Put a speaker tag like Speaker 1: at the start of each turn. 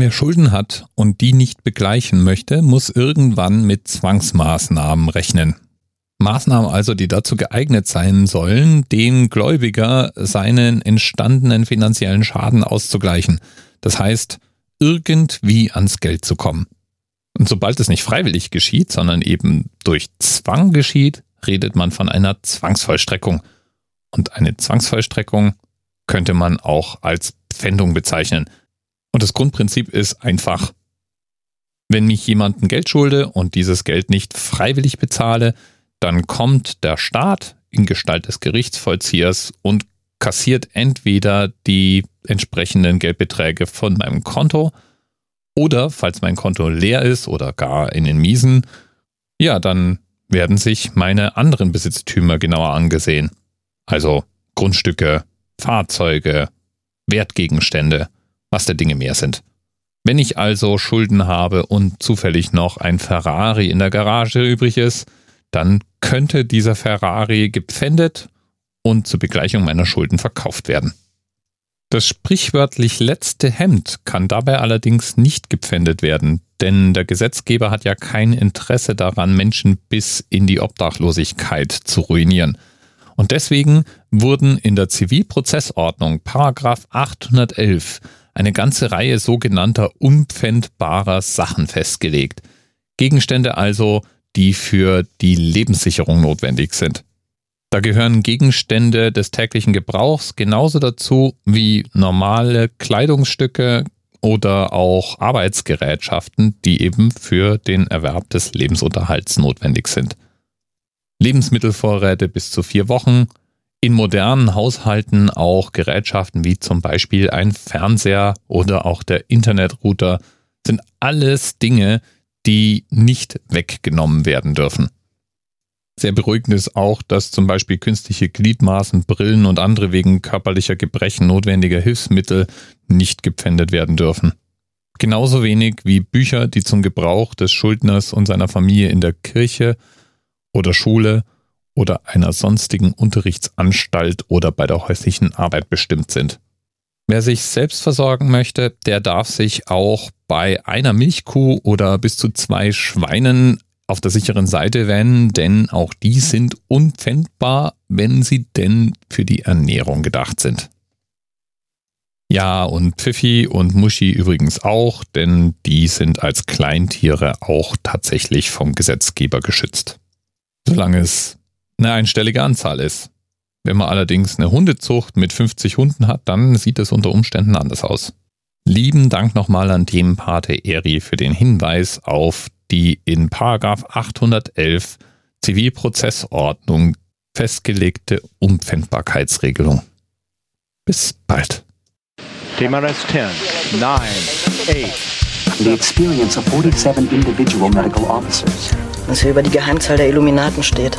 Speaker 1: Wer Schulden hat und die nicht begleichen möchte, muss irgendwann mit Zwangsmaßnahmen rechnen. Maßnahmen also, die dazu geeignet sein sollen, den Gläubiger seinen entstandenen finanziellen Schaden auszugleichen. Das heißt, irgendwie ans Geld zu kommen. Und sobald es nicht freiwillig geschieht, sondern eben durch Zwang geschieht, redet man von einer Zwangsvollstreckung. Und eine Zwangsvollstreckung könnte man auch als Pfändung bezeichnen. Und das Grundprinzip ist einfach, wenn mich jemand Geld schulde und dieses Geld nicht freiwillig bezahle, dann kommt der Staat in Gestalt des Gerichtsvollziehers und kassiert entweder die entsprechenden Geldbeträge von meinem Konto oder, falls mein Konto leer ist oder gar in den Miesen, ja, dann werden sich meine anderen Besitztümer genauer angesehen. Also Grundstücke, Fahrzeuge, Wertgegenstände was der Dinge mehr sind. Wenn ich also Schulden habe und zufällig noch ein Ferrari in der Garage übrig ist, dann könnte dieser Ferrari gepfändet und zur Begleichung meiner Schulden verkauft werden. Das sprichwörtlich letzte Hemd kann dabei allerdings nicht gepfändet werden, denn der Gesetzgeber hat ja kein Interesse daran, Menschen bis in die Obdachlosigkeit zu ruinieren. Und deswegen wurden in der Zivilprozessordnung Paragraph 811 eine ganze Reihe sogenannter unpfändbarer Sachen festgelegt. Gegenstände also, die für die Lebenssicherung notwendig sind. Da gehören Gegenstände des täglichen Gebrauchs genauso dazu wie normale Kleidungsstücke oder auch Arbeitsgerätschaften, die eben für den Erwerb des Lebensunterhalts notwendig sind. Lebensmittelvorräte bis zu vier Wochen, in modernen Haushalten auch Gerätschaften wie zum Beispiel ein Fernseher oder auch der Internetrouter sind alles Dinge, die nicht weggenommen werden dürfen. Sehr beruhigend ist auch, dass zum Beispiel künstliche Gliedmaßen, Brillen und andere wegen körperlicher Gebrechen notwendige Hilfsmittel nicht gepfändet werden dürfen. Genauso wenig wie Bücher, die zum Gebrauch des Schuldners und seiner Familie in der Kirche oder Schule oder einer sonstigen Unterrichtsanstalt oder bei der häuslichen Arbeit bestimmt sind. Wer sich selbst versorgen möchte, der darf sich auch bei einer Milchkuh oder bis zu zwei Schweinen auf der sicheren Seite wenden, denn auch die sind unpfändbar, wenn sie denn für die Ernährung gedacht sind. Ja, und Pfiffi und Muschi übrigens auch, denn die sind als Kleintiere auch tatsächlich vom Gesetzgeber geschützt. Solange es eine einstellige Anzahl ist. Wenn man allerdings eine Hundezucht mit 50 Hunden hat, dann sieht es unter Umständen anders aus. Lieben Dank nochmal an Themenpate Eri für den Hinweis auf die in 811 Zivilprozessordnung festgelegte Unpfändbarkeitsregelung. Bis bald.
Speaker 2: TMRS 10, 9, 8.
Speaker 3: The experience of 47 individual medical officers.
Speaker 4: Was hier über die Geheimzahl der Illuminaten steht.